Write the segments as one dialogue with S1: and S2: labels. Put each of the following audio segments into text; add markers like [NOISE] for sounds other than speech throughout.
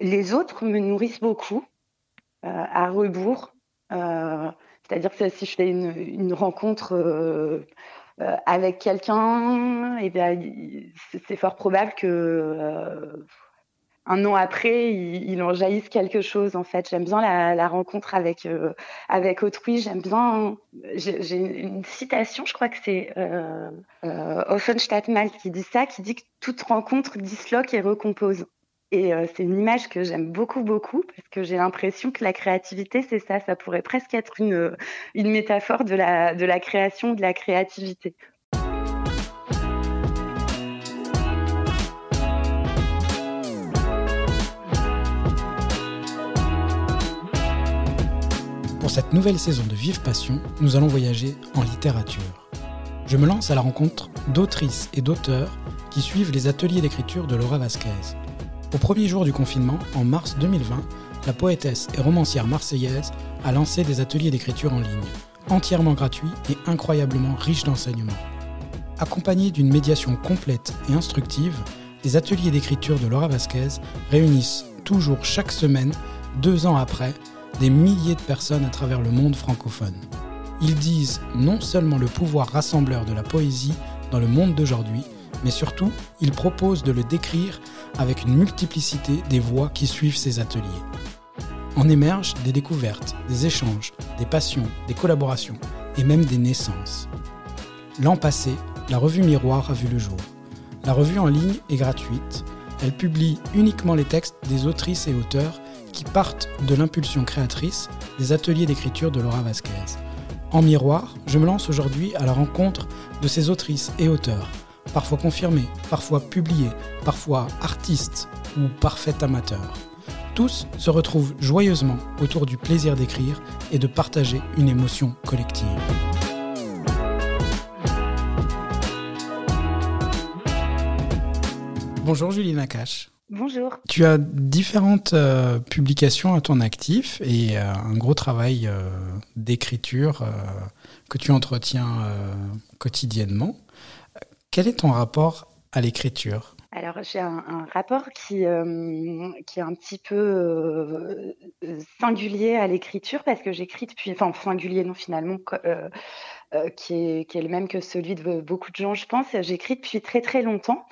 S1: les autres me nourrissent beaucoup, à rebours. C'est-à-dire que si je fais une, rencontre avec quelqu'un, eh c'est fort probable que un an après, il, en jaillisse quelque chose. En fait, j'aime bien la, rencontre avec euh, avec autrui. J'aime bien. J'ai une citation, je crois que c'est euh, euh, Offenstadt-Mal qui dit ça, qui dit que toute rencontre disloque et recompose. Et euh, c'est une image que j'aime beaucoup, beaucoup, parce que j'ai l'impression que la créativité, c'est ça. Ça pourrait presque être une, une métaphore de la, de la création, de la créativité.
S2: Pour cette nouvelle saison de Vive Passion, nous allons voyager en littérature. Je me lance à la rencontre d'autrices et d'auteurs qui suivent les ateliers d'écriture de Laura Vasquez. Au premier jour du confinement, en mars 2020, la poétesse et romancière marseillaise a lancé des ateliers d'écriture en ligne, entièrement gratuits et incroyablement riches d'enseignements. Accompagnés d'une médiation complète et instructive, les ateliers d'écriture de Laura Vasquez réunissent toujours chaque semaine, deux ans après, des milliers de personnes à travers le monde francophone. Ils disent non seulement le pouvoir rassembleur de la poésie dans le monde d'aujourd'hui, mais surtout, ils proposent de le décrire avec une multiplicité des voix qui suivent ces ateliers. En émergent des découvertes, des échanges, des passions, des collaborations et même des naissances. L'an passé, la revue Miroir a vu le jour. La revue en ligne est gratuite. Elle publie uniquement les textes des autrices et auteurs qui partent de l'impulsion créatrice des ateliers d'écriture de Laura Vasquez. En miroir, je me lance aujourd'hui à la rencontre de ces autrices et auteurs, parfois confirmés, parfois publiés, parfois artistes ou parfaits amateurs. Tous se retrouvent joyeusement autour du plaisir d'écrire et de partager une émotion collective. Bonjour Julie Nakache.
S1: Bonjour.
S2: Tu as différentes euh, publications à ton actif et euh, un gros travail euh, d'écriture que tu entretiens quotidiennement. Quel est ton rapport à l'écriture?
S1: Alors j'ai un, rapport qui, qui est un petit peu singulier à l'écriture parce que j'écris depuis, enfin singulier non finalement, qui, est, qui est le même que celui de beaucoup de gens je pense. J'écris depuis très très longtemps.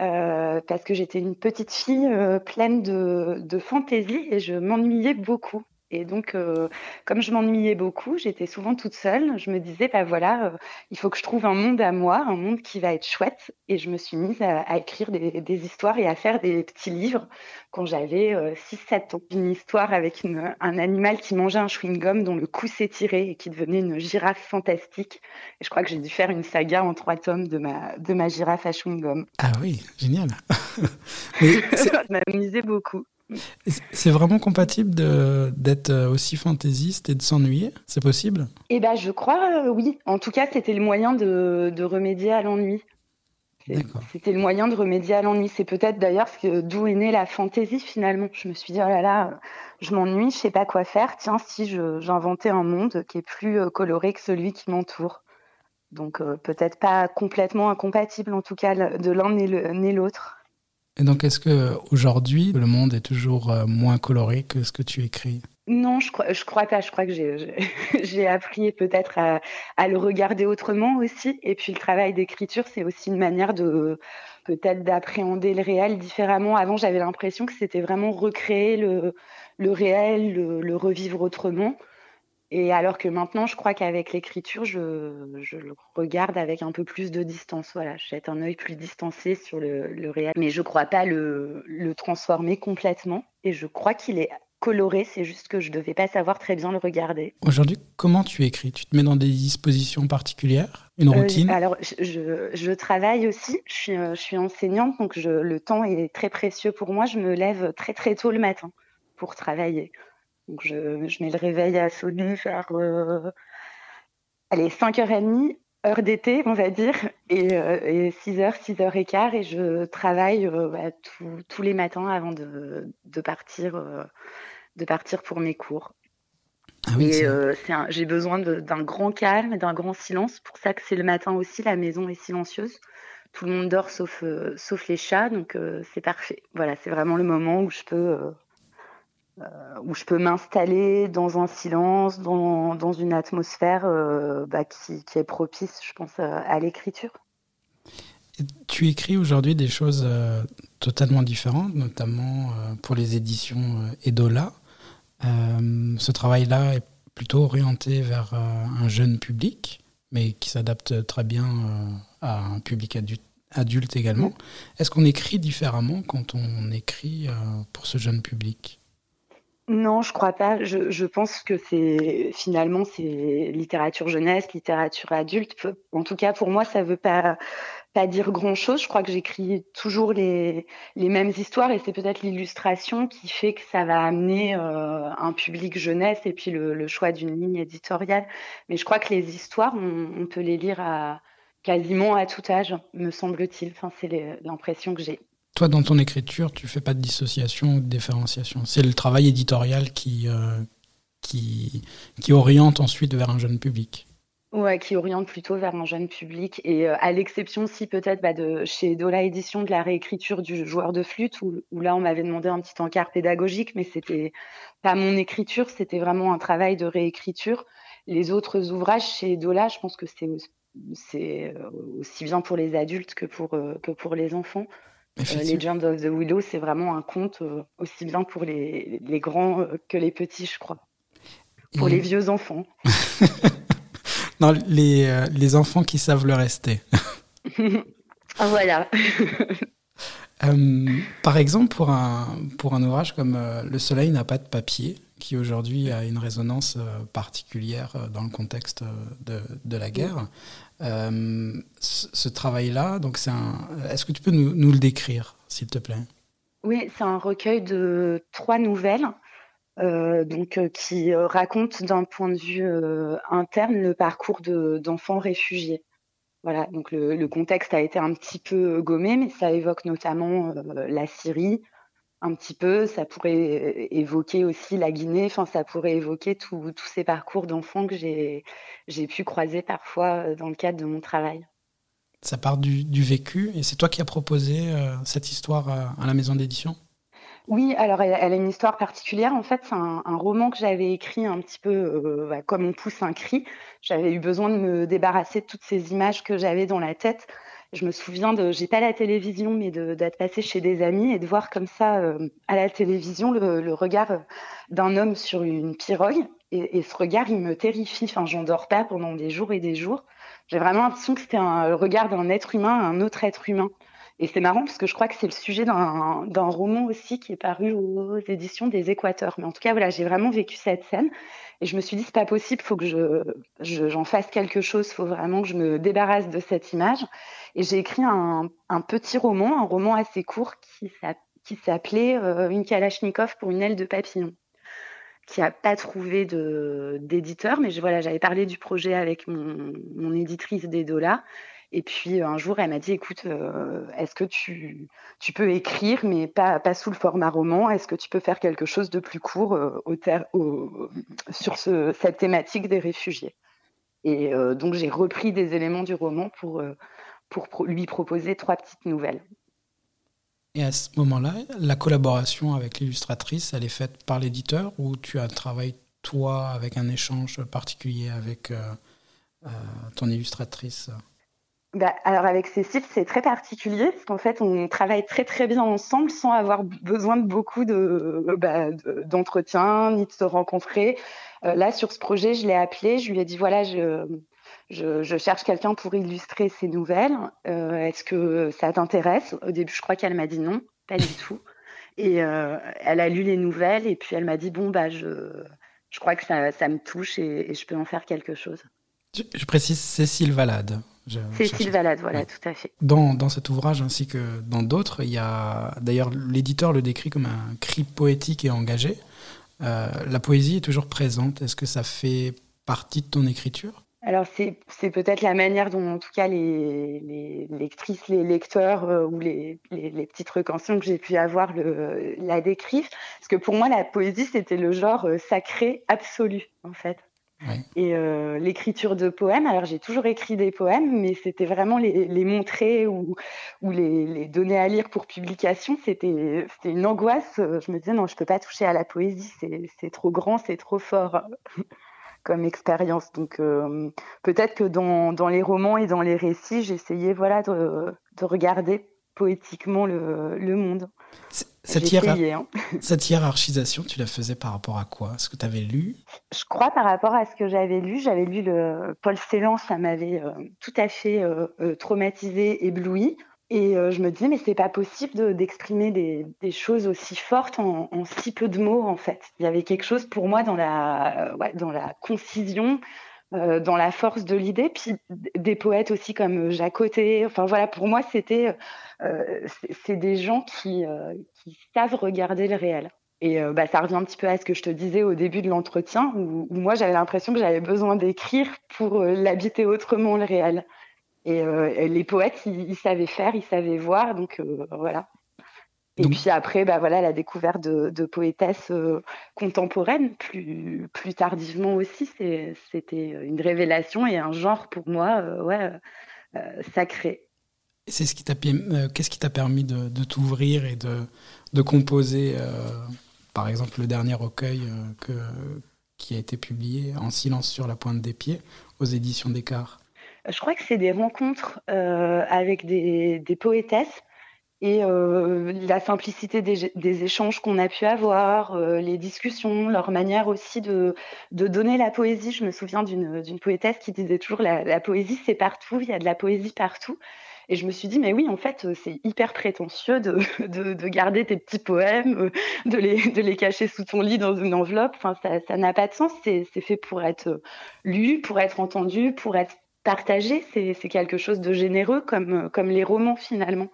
S1: Euh, parce que j'étais une petite fille euh, pleine de, de fantaisie et je m'ennuyais beaucoup. Et donc, euh, comme je m'ennuyais beaucoup, j'étais souvent toute seule. Je me disais, bah voilà, euh, il faut que je trouve un monde à moi, un monde qui va être chouette. Et je me suis mise à, écrire des, histoires et à faire des petits livres quand j'avais 6-7 euh, ans. Une histoire avec un animal qui mangeait un chewing-gum dont le cou s'étirait et qui devenait une girafe fantastique. Et je crois que j'ai dû faire une saga en trois tomes de ma, de ma girafe à chewing-gum.
S2: Ah oui, génial. [LAUGHS] [LAUGHS]
S1: ça m'amusait beaucoup.
S2: C'est vraiment compatible d'être euh, aussi fantaisiste et de s'ennuyer? C'est possible?
S1: Eh ben, je crois, euh, oui. En tout cas, c'était le moyen de, remédier à l'ennui. C'était le moyen de remédier à l'ennui. C'est peut-être d'ailleurs d'où est née la fantaisie finalement. Je me suis dit, oh là là, je m'ennuie, je sais pas quoi faire. Tiens, si j'inventais un monde qui est plus euh, coloré que celui qui m'entoure. Donc peut-être pas complètement incompatible en tout cas de l'un ni l'autre.
S2: Et donc, est-ce que aujourd'hui, le monde est toujours euh, moins coloré que ce que tu écris?
S1: Non, je crois, je crois pas. Je crois que j'ai [LAUGHS] appris peut-être à, le regarder autrement aussi. Et puis le travail d'écriture, c'est aussi une manière de peut-être d'appréhender le réel différemment. Avant, j'avais l'impression que c'était vraiment recréer le, réel, le, revivre autrement. Et alors que maintenant, je crois qu'avec l'écriture, je, le regarde avec un peu plus de distance. Voilà, je jette un œil plus distancé sur le, réel. Mais je ne crois pas le, transformer complètement. Et je crois qu'il est coloré, c'est juste que je ne devais pas savoir très bien le regarder.
S2: Aujourd'hui, comment tu écris? Tu te mets dans des dispositions particulières? Une euh, routine?
S1: Alors, je, travaille aussi. Je suis, euh, je suis enseignante, donc le temps est très précieux pour moi. Je me lève très très tôt le matin pour travailler. Donc je, mets le réveil à sonner vers euh, allez, 5h30, heure d'été, on va dire, et, 6h, 6h15, et je travaille euh, bah, tous les matins avant de, partir, euh, de partir pour mes cours. Ah et j'ai besoin d'un grand calme et d'un grand silence. Pour ça que c'est le matin aussi, la maison est silencieuse. tout le monde dort sauf, sauf les chats, donc c'est parfait. Voilà, c'est vraiment le moment où je peux, où je peux m'installer dans un silence, dans, dans une atmosphère bah, qui, qui, est propice, je pense, à l'écriture.
S2: Tu écris aujourd'hui des choses totalement différentes, notamment pour les éditions Edola. ce travail-là est plutôt orienté vers un jeune public mais qui s'adapte très bien euh, à un public adulte, également. Est-ce qu'on écrit différemment quand on écrit euh, pour ce jeune public?
S1: Non, je crois pas. Je, pense que c'est finalement c'est littérature jeunesse, littérature adulte. En tout cas, pour moi, ça veut pas dire grand chose. Je crois que j'écris toujours les, mêmes histoires et c'est peut-être l'illustration qui fait que ça va amener euh, un public jeunesse et puis le, choix d'une ligne éditoriale. Mais je crois que les histoires, on, peut les lire quasiment à tout âge, me semble-t-il. Enfin, c'est l'impression que j'ai.
S2: Toi, dans ton écriture, tu fais pas de dissociation ou de différenciation. C'est le travail éditorial qui, euh, qui, oriente ensuite vers un jeune public.
S1: Ouais, qui oriente plutôt vers un jeune public et euh, à l'exception si peut-être bah, de chez Dola Édition de la réécriture du joueur de flûte où, là on m'avait demandé un petit encart pédagogique mais c'était pas mon écriture, c'était vraiment un travail de réécriture. Les autres ouvrages chez Dola, je pense que c'est euh, aussi bien pour les adultes que pour que pour les enfants. Legend of the Willow, c'est vraiment un conte aussi bien pour les, les grands que les petits, je crois. Pour les vieux enfants. [LAUGHS]
S2: Non, les, euh, les enfants qui savent le rester.
S1: voilà. [LAUGHS]
S2: Euh, par exemple, pour un, pour un ouvrage comme euh, Le Soleil n'a pas de papier, qui aujourd'hui a une résonance particulière dans le contexte de, de la guerre, ce, travail-là, donc c'est un. Est-ce que tu peux nous, nous le décrire, s'il te plaît?
S1: Oui, c'est un recueil de trois nouvelles euh, donc, euh, qui euh, raconte d'un point de vue interne le parcours d'enfants réfugiés. Voilà, donc le, contexte a été un petit peu gommé, mais ça évoque notamment la Syrie, un petit peu. Ça pourrait évoquer aussi la Guinée. Enfin, ça pourrait évoquer tous ces parcours d'enfants que j'ai pu croiser parfois dans le cadre de mon travail.
S2: Ça part du, vécu, et c'est toi qui as proposé cette histoire à la maison d'édition?
S1: Oui, alors elle, a une histoire particulière. En fait, c'est un, roman que j'avais écrit un petit peu euh, bah, comme on pousse un cri. J'avais eu besoin de me débarrasser de toutes ces images que j'avais dans la tête. Je me souviens de, j'ai pas la télévision, mais d'être passée chez des amis et de voir comme ça euh, à la télévision le, regard euh, d'un homme sur une pirogue. Et, ce regard, il me terrifie. Enfin, j'en dors pas pendant des jours et des jours. J'ai vraiment l'impression que c'était le regard d'un être humain, un autre être humain. Et c'est marrant parce que je crois que c'est le sujet d'un roman aussi qui est paru aux éditions des Équateurs. Mais en tout cas, voilà, j'ai vraiment vécu cette scène et je me suis dit c'est pas possible, faut que je j'en fasse quelque chose, faut vraiment que je me débarrasse de cette image. Et j'ai écrit un, un, petit roman, un roman assez court qui s'appelait euh, Une Kalachnikov pour une aile de papillon qui n'a pas trouvé d'éditeur, mais voilà, j'avais parlé du projet avec mon, mon éditrice des dollars et puis un jour, elle m'a dit, écoute, euh, est-ce que tu, peux écrire, mais pas, sous le format roman? Est-ce que tu peux faire quelque chose de plus court euh, sur ce, cette thématique des réfugiés? Et euh, donc j'ai repris des éléments du roman pour, lui proposer trois petites nouvelles.
S2: Et à ce moment-là, la collaboration avec l'illustratrice, elle est faite par l'éditeur ou tu as travaillé toi avec un échange particulier avec ton illustratrice?
S1: Bah, alors avec Cécile, c'est très particulier parce qu'en fait, on travaille très très bien ensemble sans avoir besoin de beaucoup de, bah, d'entretien ni de se rencontrer. Euh, là, sur ce projet, je l'ai appelé, je lui ai dit voilà, je, cherche quelqu'un pour illustrer ces nouvelles. Euh, est-ce que ça t'intéresse? Au début, je crois qu'elle m'a dit non, pas du tout. Et euh, elle a lu les nouvelles et puis elle m'a dit bon bah je, je crois que ça, me touche et je peux en faire quelque chose.
S2: Je, précise Cécile Valade.
S1: Cécile Valade, voilà, tout à fait.
S2: Dans, dans, cet ouvrage ainsi que dans d'autres, il y a d'ailleurs l'éditeur le décrit comme un cri poétique et engagé. Euh, la poésie est toujours présente. Est-ce que ça fait partie de ton écriture?
S1: Alors c'est peut-être la manière dont en tout cas les, les lectrices, les lecteurs euh, ou les, les, les, petites recensions que j'ai pu avoir le, la décrivent. Parce que pour moi la poésie c'était le genre euh, sacré absolu en fait. Et l'écriture de poèmes, alors j'ai toujours écrit des poèmes, mais c'était vraiment les, les, montrer ou, ou les, les, donner à lire pour publication, c'était une angoisse. Je me disais non, je peux pas toucher à la poésie, c'est trop grand, c'est trop fort [LAUGHS] comme expérience. Donc peut-être que dans, dans, les romans et dans les récits, j'essayais voilà de, de regarder poétiquement le, le monde.
S2: Cette, hein. [LAUGHS] cette, hiérarchisation, tu la faisais par rapport à quoi? Ce que tu avais lu?
S1: Je crois par rapport à ce que j'avais lu. J'avais lu le Paul Celan, ça m'avait euh, tout à fait euh, euh, traumatisé, ébloui. Et je me disais, mais c'est pas possible d'exprimer des, des, choses aussi fortes en, en, si peu de mots, en fait. Il y avait quelque chose pour moi dans la, ouais, dans la concision, euh, dans la force de l'idée. Puis des poètes aussi comme euh, Jacques Enfin voilà, pour moi, c'était euh, c'est des gens qui, qui, savent regarder le réel. Et bah, ça revient un petit peu à ce que je te disais au début de l'entretien, où, moi j'avais l'impression que j'avais besoin d'écrire pour l'habiter autrement le réel. Et les poètes, ils, ils, savaient faire, ils savaient voir, donc voilà. Et puis après, bah voilà, la découverte de, de poétesses euh, contemporaines, plus, plus tardivement aussi, c'était une révélation et un genre pour moi, euh, ouais, euh, sacré.
S2: C'est ce qui t'a, qu'est-ce qui t'a permis de, de t'ouvrir et de, de composer, par exemple, le dernier recueil que, qui a été publié en silence sur la pointe des pieds aux éditions Descartes?
S1: Je crois que c'est des rencontres avec des, des poétesses et euh, la simplicité des, échanges qu'on a pu avoir, euh, les discussions, leur manière aussi de, donner la poésie. Je me souviens d'une poétesse qui disait toujours la, poésie c'est partout, il y a de la poésie partout. Et je me suis dit, mais oui, en fait, c'est hyper prétentieux de, [LAUGHS] de, de, garder tes petits poèmes, de les, cacher sous ton lit dans une enveloppe. Enfin, ça n'a pas de sens. C'est fait pour être lu, pour être entendu, pour être partagé. C'est quelque chose de généreux, comme les romans finalement.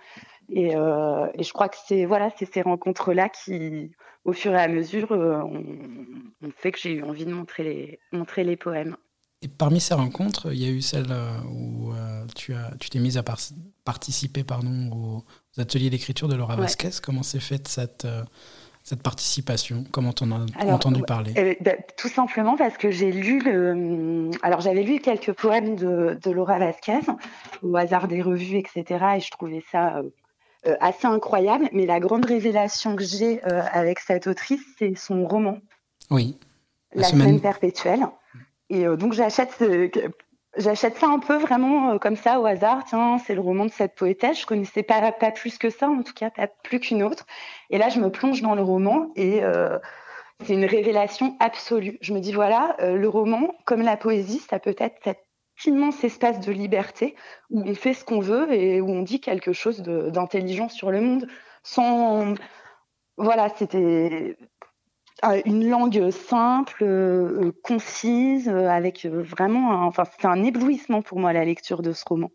S1: Euh, et, je crois que c'est voilà, c'est ces rencontres-là qui, au fur et à mesure, euh, ont, fait que j'ai eu envie de montrer les, montrer les poèmes.
S2: Et parmi ces rencontres, il y a eu celle euh, où tu as, tu t'es mise à participer pardon, aux, ateliers d'écriture de Laura Vasquez. Comment s'est faite cette, cette participation? Comment t'en as entendu parler?
S1: Bah, Tout simplement parce que j'ai lu le. Alors j'avais lu quelques poèmes de, de, Laura Vasquez au hasard des revues, etc. Et je trouvais ça euh, assez incroyable. Mais la grande révélation que j'ai euh, avec cette autrice, c'est son roman.
S2: Oui.
S1: La, semaine. perpétuelle. Et euh, donc j'achète j'achète ça un peu vraiment comme ça au hasard. Tiens, c'est le roman de cette poétesse. Je connaissais pas, pas plus que ça, en tout cas pas plus qu'une autre. Et là, je me plonge dans le roman et c'est une révélation absolue. Je me dis voilà, le roman, comme la poésie, ça peut être cette immense espace de liberté où on fait ce qu'on veut et où on dit quelque chose d'intelligent sur le monde. Sans voilà c'était euh, une langue simple euh, concise euh, avec vraiment enfin c'est un éblouissement pour moi la lecture de ce roman.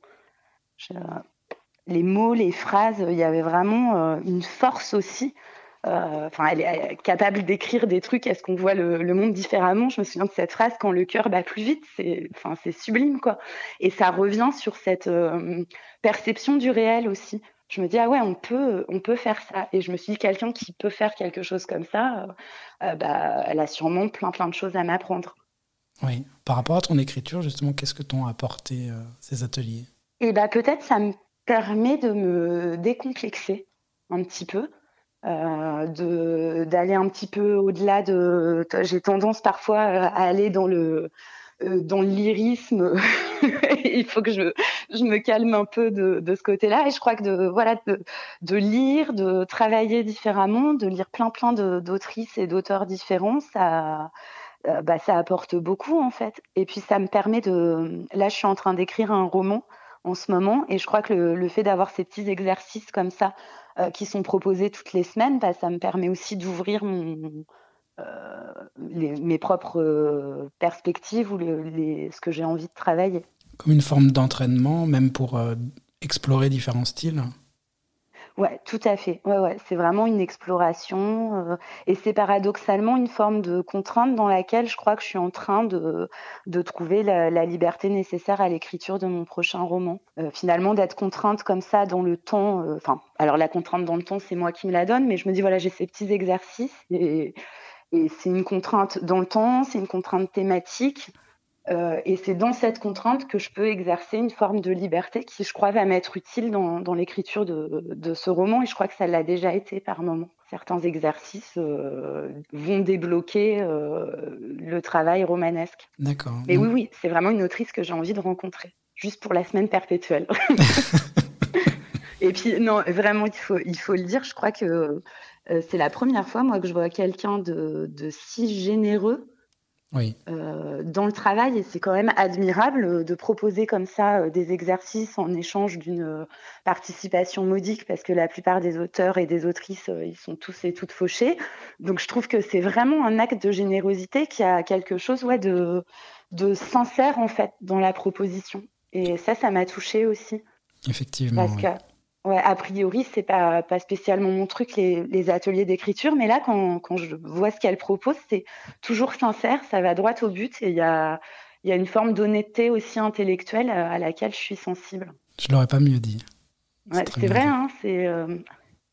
S1: Les mots les phrases il y avait vraiment une force aussi enfin, elle, est capable d'écrire des trucs. Est-ce qu'on voit le, monde différemment? Je me souviens de cette phrase quand le cœur bat plus vite. C'est, enfin, c'est sublime, quoi. Et ça revient sur cette euh, perception du réel aussi. Je me dis ah ouais, on peut, on peut faire ça. Et je me suis dit quelqu'un qui peut faire quelque chose comme ça, euh, bah, elle a sûrement plein plein de choses à m'apprendre.
S2: Oui. Par rapport à ton écriture, justement, qu'est-ce que t'ont apporté ces ateliers?
S1: Et eh bah peut-être ça me permet de me décomplexer un petit peu euh, d'aller un petit peu au-delà de. J'ai tendance parfois à aller dans le euh, dans le lyrisme. [LAUGHS] Il faut que je, je me calme un peu de, de ce côté-là. Et je crois que de voilà de, de, lire, de travailler différemment, de lire plein plein d'autrices et d'auteurs différents, ça euh, bah, ça apporte beaucoup en fait. Et puis ça me permet de. Là, je suis en train d'écrire un roman en ce moment, et je crois que le, le fait d'avoir ces petits exercices comme ça euh, qui sont proposés toutes les semaines, bah, ça me permet aussi d'ouvrir euh, mes propres euh, perspectives ou ce que j'ai envie de travailler.
S2: Comme une forme d'entraînement, même pour explorer différents styles
S1: Ouais, tout à fait. Ouais, ouais. C'est vraiment une exploration euh, et c'est paradoxalement une forme de contrainte dans laquelle je crois que je suis en train de, de trouver la, liberté nécessaire à l'écriture de mon prochain roman. Euh, finalement, d'être contrainte comme ça dans le temps. Euh, enfin, alors la contrainte dans le temps, c'est moi qui me la donne, mais je me dis voilà, j'ai ces petits exercices et, et c'est une contrainte dans le temps, c'est une contrainte thématique. Euh, et c'est dans cette contrainte que je peux exercer une forme de liberté qui, je crois, va m'être utile dans, dans l'écriture de, de, ce roman. Et je crois que ça l'a déjà été par moments. Certains exercices euh, vont débloquer euh, le travail romanesque.
S2: D'accord.
S1: Mais oui, oui, c'est vraiment une autrice que j'ai envie de rencontrer, juste pour la semaine perpétuelle. [LAUGHS] [LAUGHS] et puis, non, vraiment, il faut, il faut le dire, je crois que c'est la première fois, moi, que je vois quelqu'un de, de si généreux
S2: oui.
S1: Euh, dans le travail et c'est quand même admirable euh, de proposer comme ça euh, des exercices en échange d'une participation modique parce que la plupart des auteurs et des autrices ils sont tous et toutes fauchés. Donc je trouve que c'est vraiment un acte de générosité qui a quelque chose ouais, de, de sincère en fait dans la proposition. Et ça ça m'a touché aussi.
S2: Effectivement
S1: parce que Ouais, a priori, c'est pas, pas spécialement mon truc, les, les ateliers d'écriture, mais là, quand, quand, je vois ce qu'elle propose, c'est toujours sincère, ça va droit au but et il y a, y a une forme d'honnêteté aussi intellectuelle à laquelle je suis sensible.
S2: Je l'aurais pas mieux dit.
S1: Ouais, c'est vrai, hein, c'est. Euh,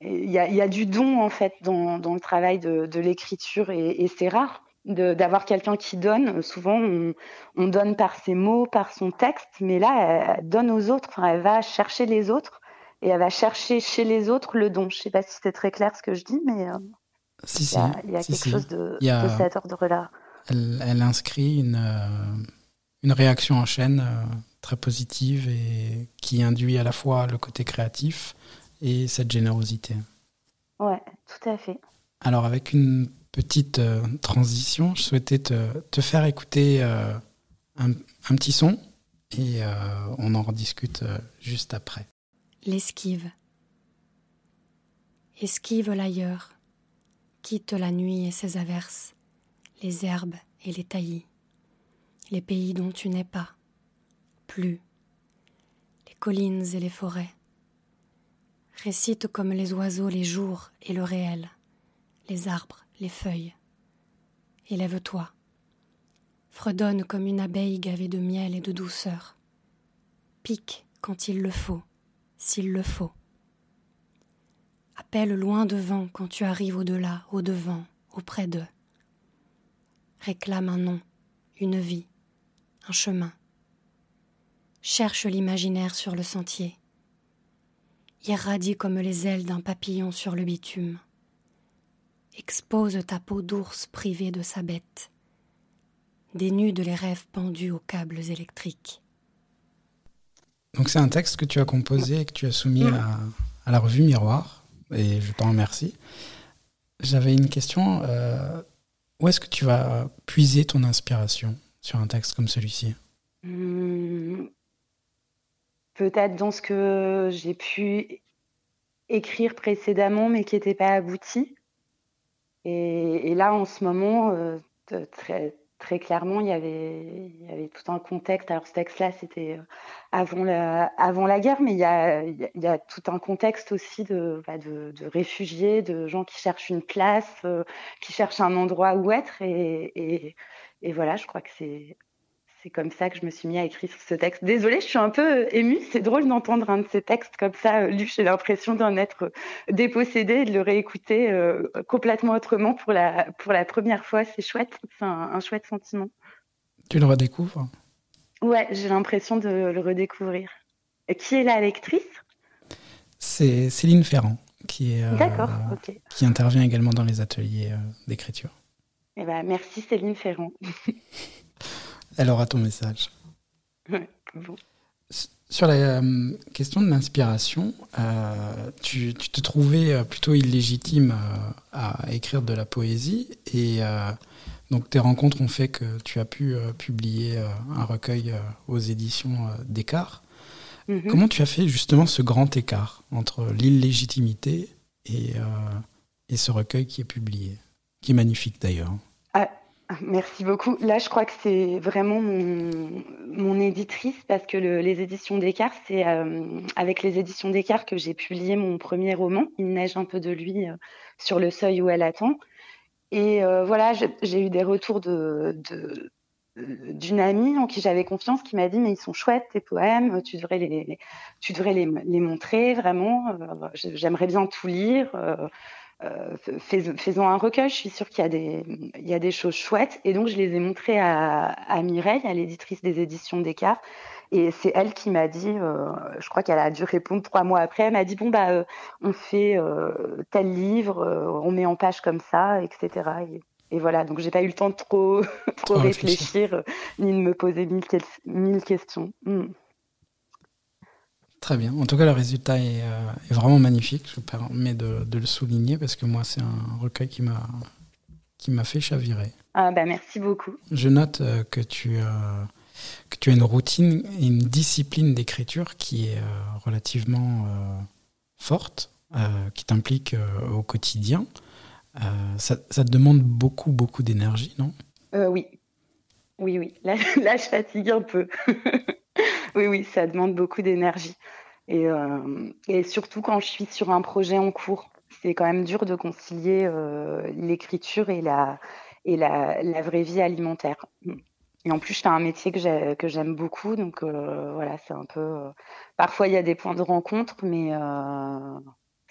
S1: il y, a, y, a, du don en fait dans, dans le travail de, de l'écriture et, et c'est rare d'avoir quelqu'un qui donne. Souvent, on, on, donne par ses mots, par son texte, mais là, elle donne aux autres, enfin, elle va chercher les autres et elle va chercher chez les autres le don. Je ne sais pas si c'est très clair ce que je dis, mais euh,
S2: si,
S1: il y a, il y a
S2: si,
S1: quelque chose de,
S2: a...
S1: de, cet ordre-là.
S2: Elle, elle, inscrit une, euh, une réaction en chaîne euh, très positive et qui induit à la fois le côté créatif et cette générosité.
S1: Ouais, tout à fait.
S2: Alors avec une petite transition, je souhaitais te, te faire écouter un, un, petit son et on en rediscute juste après.
S3: L'esquive. Esquive l'ailleurs, quitte la nuit et ses averses, les herbes et les taillis, les pays dont tu n'es pas, plus, les collines et les forêts. Récite comme les oiseaux les jours et le réel, les arbres, les feuilles. Élève-toi, fredonne comme une abeille gavée de miel et de douceur. Pique quand il le faut s'il le faut. Appelle loin devant quand tu arrives au-delà, au-devant, auprès d'eux. Réclame un nom, une vie, un chemin. Cherche l'imaginaire sur le sentier. Irradie comme les ailes d'un papillon sur le bitume. Expose ta peau d'ours privée de sa bête. Dénude les rêves pendus aux câbles électriques.
S2: Donc c'est un texte que tu as composé et que tu as soumis à, la revue Miroir, et je t'en remercie. J'avais une question. Euh, où est-ce que tu vas puiser ton inspiration sur un texte comme celui-ci?
S1: Mmh, Peut-être dans ce que j'ai pu écrire précédemment, mais qui n'était pas abouti. Et, et, là, en ce moment, euh, très, très clairement, il y, avait, il y avait tout un contexte. Alors, ce texte-là, c'était avant la, avant la guerre, mais il y, a, il y a tout un contexte aussi de, bah, de, de, réfugiés, de gens qui cherchent une place, euh, qui cherchent un endroit où être. Et, et voilà, je crois que c'est. C'est comme ça que je me suis mis à écrire ce texte. Désolée, je suis un peu émue. C'est drôle d'entendre un de ces textes comme ça lu. J'ai l'impression d'en être dépossédée et de le réécouter euh, complètement autrement pour la, pour la première fois. C'est chouette. C'est un, un, chouette sentiment.
S2: Tu le redécouvres?
S1: Ouais, j'ai l'impression de le redécouvrir. Qui est la lectrice?
S2: C'est Céline Ferrand, qui, est,
S1: euh, okay.
S2: qui intervient également dans les ateliers euh, d'écriture.
S1: Eh ben, merci Céline Ferrand. [LAUGHS]
S2: Elle aura ton message.
S1: Ouais, bon.
S2: Sur la euh, question de l'inspiration, euh, tu, tu, te trouvais plutôt illégitime euh, à écrire de la poésie et donc tes rencontres ont fait que tu as pu publier un recueil aux éditions Descartes. Mm -hmm. Comment tu as fait justement ce grand écart entre l'illégitimité et, et ce recueil qui est publié, qui est magnifique d'ailleurs?
S1: Merci beaucoup. Là, je crois que c'est vraiment mon, éditrice parce que le, les éditions Descartes, c'est euh, avec les éditions Descartes que j'ai publié mon premier roman, Il neige un peu de lui euh, sur le seuil où elle attend. Et euh, voilà, j'ai eu des retours d'une amie en qui j'avais confiance qui m'a dit mais ils sont chouettes tes poèmes tu devrais les tu devrais les montrer vraiment j'aimerais bien tout lire faisons un recueil. Je suis sûre qu'il y a des, il y a des choses chouettes. Et donc, je les ai montrées à, à Mireille, à l'éditrice des éditions Descartes. Et c'est elle qui m'a dit, euh, je crois qu'elle a dû répondre trois mois après, elle m'a dit bon bah euh, on fait euh, tel livre, on met en page comme ça, etc. Et, voilà, donc j'ai pas eu le temps de trop, [LAUGHS] trop réfléchir, ni de me poser mille, questions. Hmm.
S2: Très bien. En tout cas, le résultat est, vraiment magnifique. Je me permets de, de, le souligner parce que moi, c'est un recueil qui m'a qui m'a fait chavirer.
S1: Ah bah merci beaucoup.
S2: Je note que tu que tu as une routine et une discipline d'écriture qui est euh, relativement euh, forte, euh, qui t'implique au quotidien. Ça, ça, te demande beaucoup, beaucoup d'énergie, non?
S1: Oui. Oui, oui. Là, [LAUGHS] là, je fatigue un peu. [LAUGHS] oui, oui, ça demande beaucoup d'énergie. Et, et, surtout quand je suis sur un projet en cours. C'est quand même dur de concilier l'écriture et, la, et la, la, vraie vie alimentaire. Et en plus, c'est un métier que j'aime beaucoup. Donc euh, voilà, c'est un peu. Euh, parfois, il y a des points de rencontre, mais euh,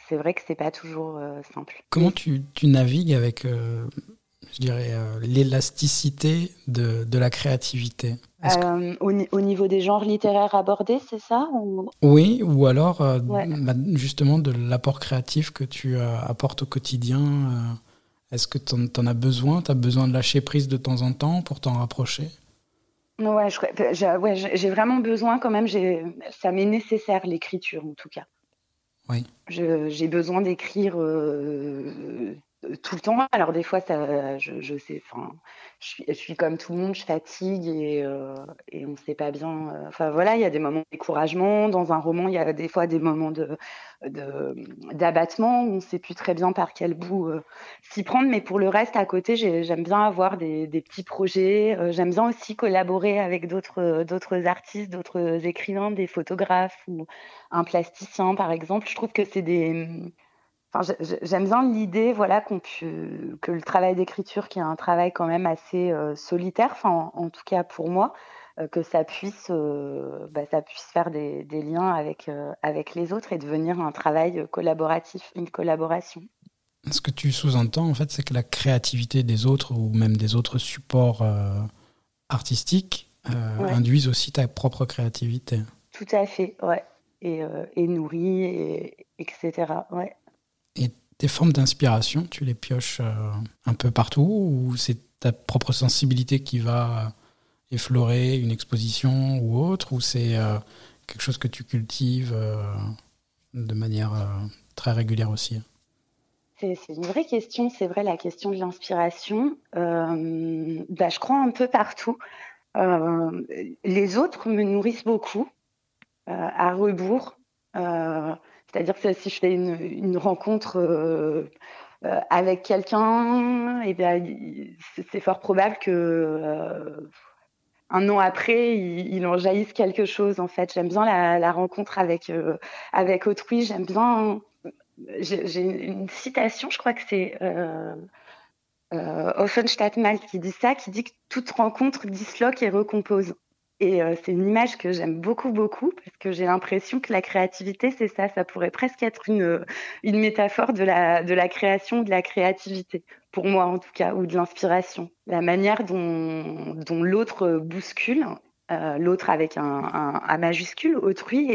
S1: c'est vrai que c'est pas toujours simple.
S2: Comment tu, tu, navigues avec, je dirais, l'élasticité de, de, la créativité?
S1: Au, au, niveau des genres littéraires abordés, c'est ça ou...
S2: Oui, ou alors bah, justement de l'apport créatif que tu apportes au quotidien. Est-ce que tu en, as besoin? Tu as besoin de lâcher prise de temps en temps pour t'en rapprocher?
S1: Ouais, j'ai vraiment besoin quand même. Ça m'est nécessaire l'écriture en tout cas.
S2: Oui.
S1: J'ai besoin d'écrire euh, tout le temps. Alors des fois, ça, je, je sais, enfin, je suis, comme tout le monde, je fatigue et, euh, et on ne sait pas bien. Euh, enfin voilà, il y a des moments de découragement. Dans un roman, il y a des fois des moments de, d'abattement où on ne sait plus très bien par quel bout euh, s'y prendre. Mais pour le reste, à côté, j'aime bien avoir des, des petits projets. j'aime bien aussi collaborer avec d'autres artistes, d'autres écrivains, des photographes ou un plasticien, par exemple. Je trouve que c'est des J'aime bien l'idée voilà, qu'on que le travail d'écriture, qui est un travail quand même assez euh, solitaire, enfin, en, tout cas pour moi, euh, que ça puisse, euh, bah, ça puisse faire des, des liens avec, avec les autres et devenir un travail collaboratif, une collaboration.
S2: Ce que tu sous-entends, en fait, c'est que la créativité des autres ou même des autres supports artistiques induisent aussi ta propre créativité.
S1: Tout à fait, ouais. Et, et nourrit, et, etc. Ouais.
S2: Tes formes d'inspiration, tu les pioches euh, un peu partout ou c'est ta propre sensibilité qui va effleurer une exposition ou autre ou c'est euh, quelque chose que tu cultives euh, de manière très régulière aussi?
S1: C'est une vraie question, c'est vrai la question de l'inspiration. bah, je crois un peu partout. les autres me nourrissent beaucoup, à rebours. C'est-à-dire que si je fais une, rencontre euh, euh, avec quelqu'un, eh c'est fort probable que euh, un an après, il, en jaillisse quelque chose. En fait, j'aime bien la, rencontre avec avec autrui. J'aime bien. J'ai une citation, je crois que c'est euh, Offenstadt-Mal qui dit ça, qui dit que toute rencontre disloque et recompose. Et euh, c'est une image que j'aime beaucoup, beaucoup, parce que j'ai l'impression que la créativité, c'est ça. Ça pourrait presque être une, une métaphore de la, création, de la créativité, pour moi en tout cas, ou de l'inspiration. La manière dont, l'autre bouscule, euh, l'autre avec un, majuscule, autrui,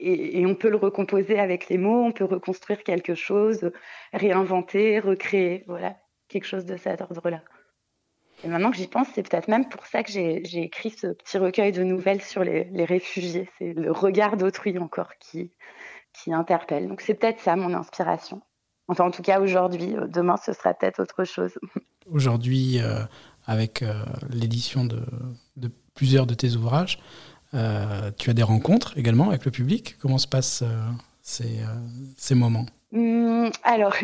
S1: et, on peut le recomposer avec les mots, on peut reconstruire quelque chose, réinventer, recréer, voilà, quelque chose de cet ordre-là. Et maintenant que j'y pense, c'est peut-être même pour ça que j'ai écrit ce petit recueil de nouvelles sur les, réfugiés. C'est le regard d'autrui encore qui, interpelle. Donc c'est peut-être ça mon inspiration. Enfin, en tout cas, aujourd'hui, euh, demain, ce sera peut-être autre chose. [LAUGHS]
S2: Aujourd'hui, euh, avec euh, l'édition de, plusieurs de tes ouvrages, tu as des rencontres également avec le public. Comment se passent ces, moments?
S1: Alors,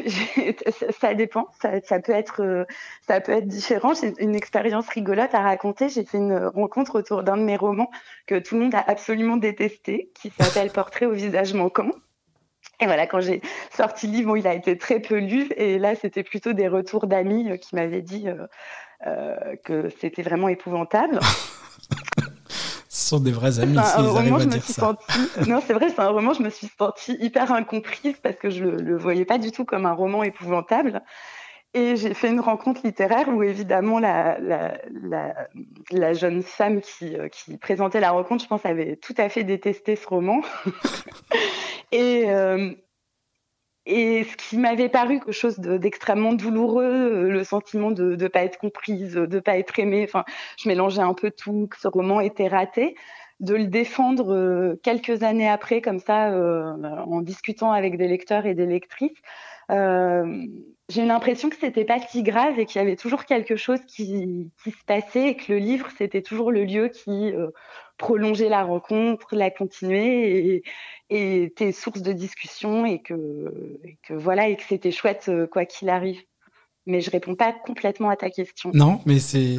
S1: [LAUGHS] ça, dépend. Ça, peut être, euh, ça peut être différent. J'ai une expérience rigolote à raconter. J'ai fait une rencontre autour d'un de mes romans que tout le monde a absolument détesté, qui s'appelle Portrait au visage manquant. Et voilà, quand j'ai sorti le livre, il a été très peu lu. Et là, c'était plutôt des retours d'amis euh, qui m'avaient dit euh, que c'était vraiment épouvantable. [LAUGHS]
S2: Sont des vrais amis.
S1: Non, c'est vrai, c'est un roman, je me suis sentie hyper incomprise parce que je le, le voyais pas du tout comme un roman épouvantable. Et j'ai fait une rencontre littéraire où évidemment la, la, la, jeune femme qui, euh, qui, présentait la rencontre, je pense, avait tout à fait détesté ce roman. [LAUGHS] et, euh, et ce qui m'avait paru quelque chose d'extrêmement douloureux, euh, le sentiment de ne pas être comprise, de ne pas être aimée, enfin, je mélangeais un peu tout, que ce roman était raté de le défendre quelques années après, comme ça, en discutant avec des lecteurs et des lectrices, euh, j'ai eu l'impression que c'était pas si grave et qu'il y avait toujours quelque chose qui, qui, se passait et que le livre c'était toujours le lieu qui euh, prolongeait la rencontre, la continuait et, était source de discussion et que, que voilà et que c'était chouette euh, quoi qu'il arrive. Mais je réponds pas complètement à ta question.
S2: Non, mais c'est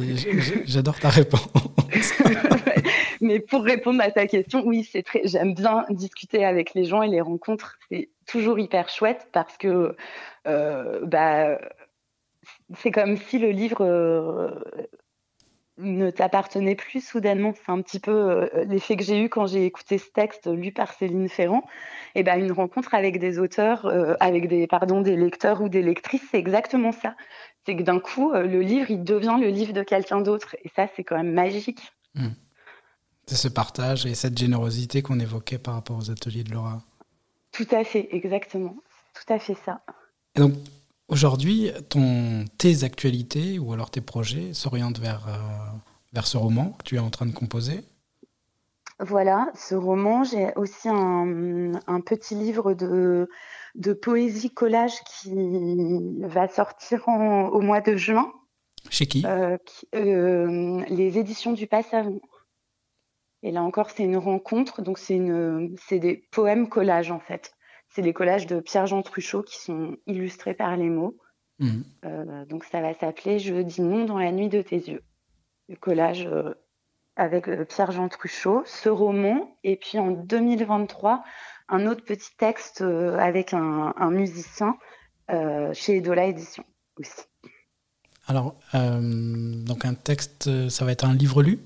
S2: j'adore ta réponse. [LAUGHS]
S1: mais pour répondre à ta question, oui, c'est très. J'aime bien discuter avec les gens et les rencontres. C'est toujours hyper chouette parce que euh, bah, c'est comme si le livre euh, ne t'appartenait plus soudainement. C'est un petit peu euh, l'effet que j'ai eu quand j'ai écouté ce texte lu par Céline Ferrand. Et ben une rencontre avec des auteurs, avec des pardon des lecteurs ou des lectrices, c'est exactement ça. C'est que d'un coup, le livre, il devient le livre de quelqu'un d'autre. Et ça, c'est quand même magique. Mmh.
S2: C'est ce partage et cette générosité qu'on évoquait par rapport aux ateliers de Laura.
S1: Tout à fait, exactement. Tout à fait ça.
S2: Et donc, aujourd'hui, ton, tes actualités ou alors tes projets s'orientent vers, euh, vers ce roman que tu es en train de composer?
S1: Voilà, ce roman, j'ai aussi un, un, petit livre de, de poésie collage qui va sortir au mois de juin.
S2: Chez qui, euh,
S1: euh, Les éditions du Passavant. Et là encore, c'est une rencontre. Donc, c'est des poèmes collages, en fait. C'est des collages de Pierre-Jean Truchot qui sont illustrés par les mots. Mhm. Euh, donc, ça va s'appeler Je dis non dans la nuit de tes yeux. Le collage euh, avec euh, Pierre-Jean Truchot, ce roman. Et puis, en 2023, un autre petit texte avec un, un musicien chez Edola Édition aussi.
S2: Alors, donc un texte, ça va être un livre lu?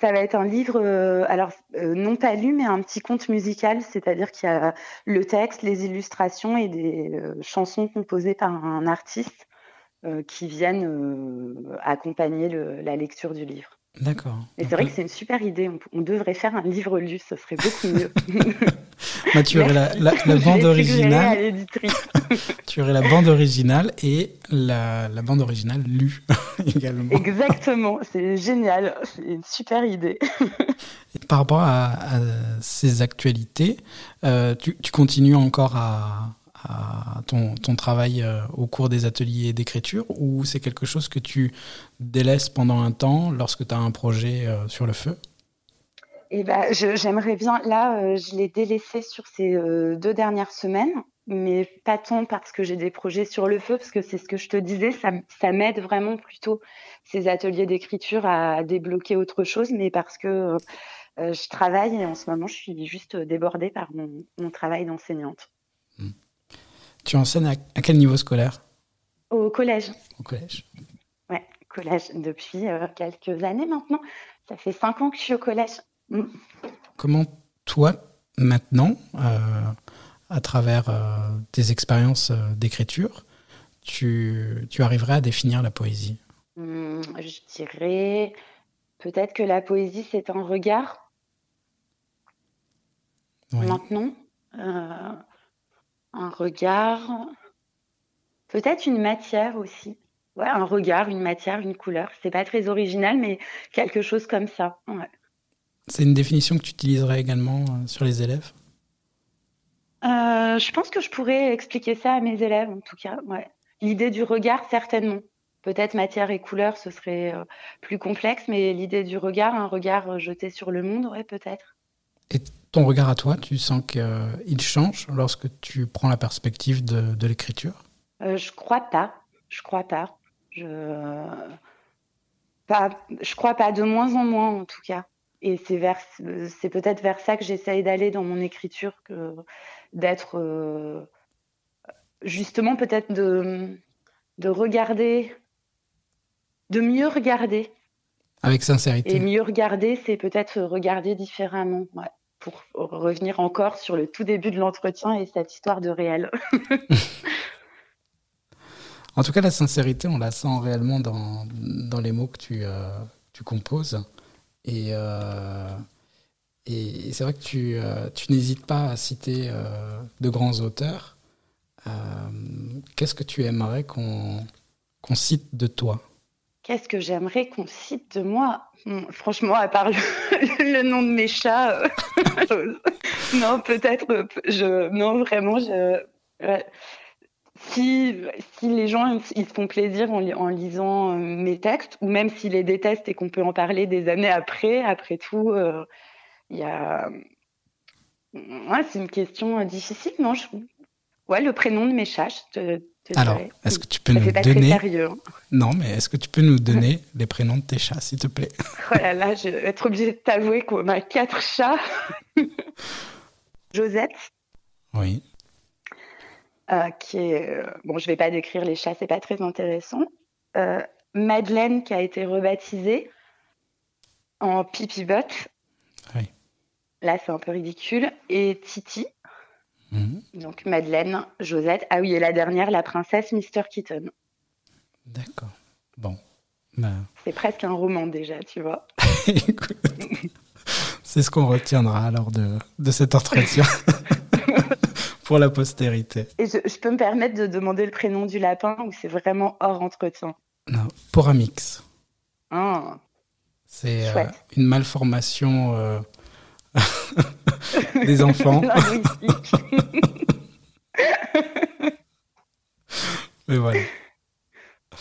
S1: Ça va être un livre, euh, alors euh, non pas lu, mais un petit conte musical, c'est-à-dire qu'il y a le texte, les illustrations et des euh, chansons composées par un artiste qui viennent accompagner la lecture du livre.
S2: D'accord.
S1: Et c'est vrai que c'est une super idée. On, devrait faire un livre lu, ce serait beaucoup [LAUGHS] mieux.
S2: aurais la, la, [LAUGHS] bande originale. [LAUGHS] tu aurais la bande originale et la, la bande originale lue [LAUGHS] également.
S1: Exactement, c'est génial. C'est une super idée. [LAUGHS]
S2: Par rapport à, ces actualités, euh, tu, tu, continues encore à, ton, ton, travail euh, au cours des ateliers d'écriture ou c'est quelque chose que tu délaisses pendant un temps lorsque tu as un projet euh, sur le feu?
S1: Eh ben, j'aimerais bien. Là, euh, je l'ai délaissé sur ces deux dernières semaines, mais pas tant parce que j'ai des projets sur le feu, parce que c'est ce que je te disais, ça, ça m'aide vraiment plutôt ces ateliers d'écriture à débloquer autre chose, mais parce que je travaille et en ce moment, je suis juste débordée par mon, mon travail d'enseignante. Mmh.
S2: Tu enseignes à, quel niveau scolaire?
S1: Au collège.
S2: Au collège.
S1: Ouais, collège depuis euh, quelques années maintenant. Ça fait cinq ans que je suis au collège. Mm.
S2: Comment toi, maintenant, euh, à travers euh, tes expériences d'écriture, tu, tu, arriverais à définir la poésie?
S1: Mm, Je dirais peut-être que la poésie, c'est un regard. Maintenant un regard, peut-être une matière aussi. Ouais, un regard, une matière, une couleur. C'est pas très original, mais quelque chose comme ça.
S2: C'est une définition que tu utiliserais également euh, sur les élèves?
S1: Euh, Je pense que je pourrais expliquer ça à mes élèves, en tout cas. Ouais. L'idée du regard, certainement. Peut-être matière et couleur, ce serait euh, plus complexe, mais l'idée du regard, un regard jeté sur le monde, ouais, peut-être.
S2: Et ton regard à toi, tu sens qu'il change lorsque tu prends la perspective de, l'écriture?
S1: Euh, Je crois pas. Je crois pas. Je pas, je crois pas. De moins en moins, en tout cas. Et c'est vers, c'est peut-être vers ça que j'essaye d'aller dans mon écriture, que d'être euh, justement peut-être de, de regarder, de mieux regarder
S2: Avec sincérité.
S1: Et mieux regarder, c'est peut-être regarder différemment. pour revenir encore sur le tout début de l'entretien et cette histoire de réel. [LAUGHS]
S2: en tout cas, la sincérité, on la sent réellement dans, dans les mots que tu, euh, tu composes. Et, euh, et c'est vrai que tu, euh, tu n'hésites pas à citer de grands auteurs. Qu'est-ce que tu aimerais qu'on qu'on cite de toi?
S1: Qu'est-ce que j'aimerais qu'on cite de moi? Franchement, à part [LAUGHS] le, nom de mes chats, euh, [LAUGHS] non, peut-être, je, non, vraiment, je, si, si les gens ils se font plaisir en, en, lisant euh, mes textes, ou même s'ils les détestent et qu'on peut en parler des années après, après tout, euh, il y a. Ouais, c'est une question difficile, non je... Ouais, le prénom de mes chats, je
S2: alors, est-ce que tu peux nous donner hein. Non, mais est-ce que tu peux nous donner [LAUGHS] les prénoms de tes chats, s'il te plaît? [LAUGHS]
S1: Oh là là, je vais être obligée de t'avouer qu'on a quatre chats. [LAUGHS] Josette.
S2: Oui.
S1: Euh, qui est euh, bon, je vais pas décrire les chats, c'est pas très intéressant. Euh, Madeleine qui a été rebaptisée en Pipi Bot.
S2: Oui.
S1: Là, c'est un peu ridicule. Et Titi
S2: Mhm.
S1: Donc Madeleine, Josette. Ah oui, et la dernière, la princesse Mr. Keaton.
S2: D'accord. Bon. Bah.
S1: C'est presque un roman déjà, tu vois. [LAUGHS]
S2: c'est ce qu'on retiendra alors de, de cet entretien [LAUGHS] pour la postérité.
S1: Et je, peux me permettre de demander le prénom du lapin ou c'est vraiment hors entretien?
S2: Non, pour Amix.
S1: Ah.
S2: C'est euh, une malformation euh, [LAUGHS] des [LAUGHS] enfants. [LAUGHS] Mais voilà.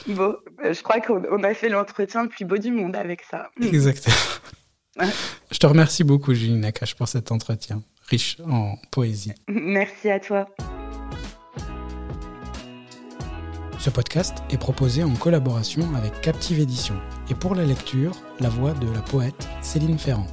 S1: Bon, euh, je crois qu'on a fait l'entretien le plus beau du monde avec ça.
S2: Exactement. Je te remercie beaucoup, Julie Nakache, pour cet entretien riche en poésie.
S1: Merci à toi.
S2: Ce podcast est proposé en collaboration avec Captive Édition et pour la lecture, la voix de la poète Céline Ferrand.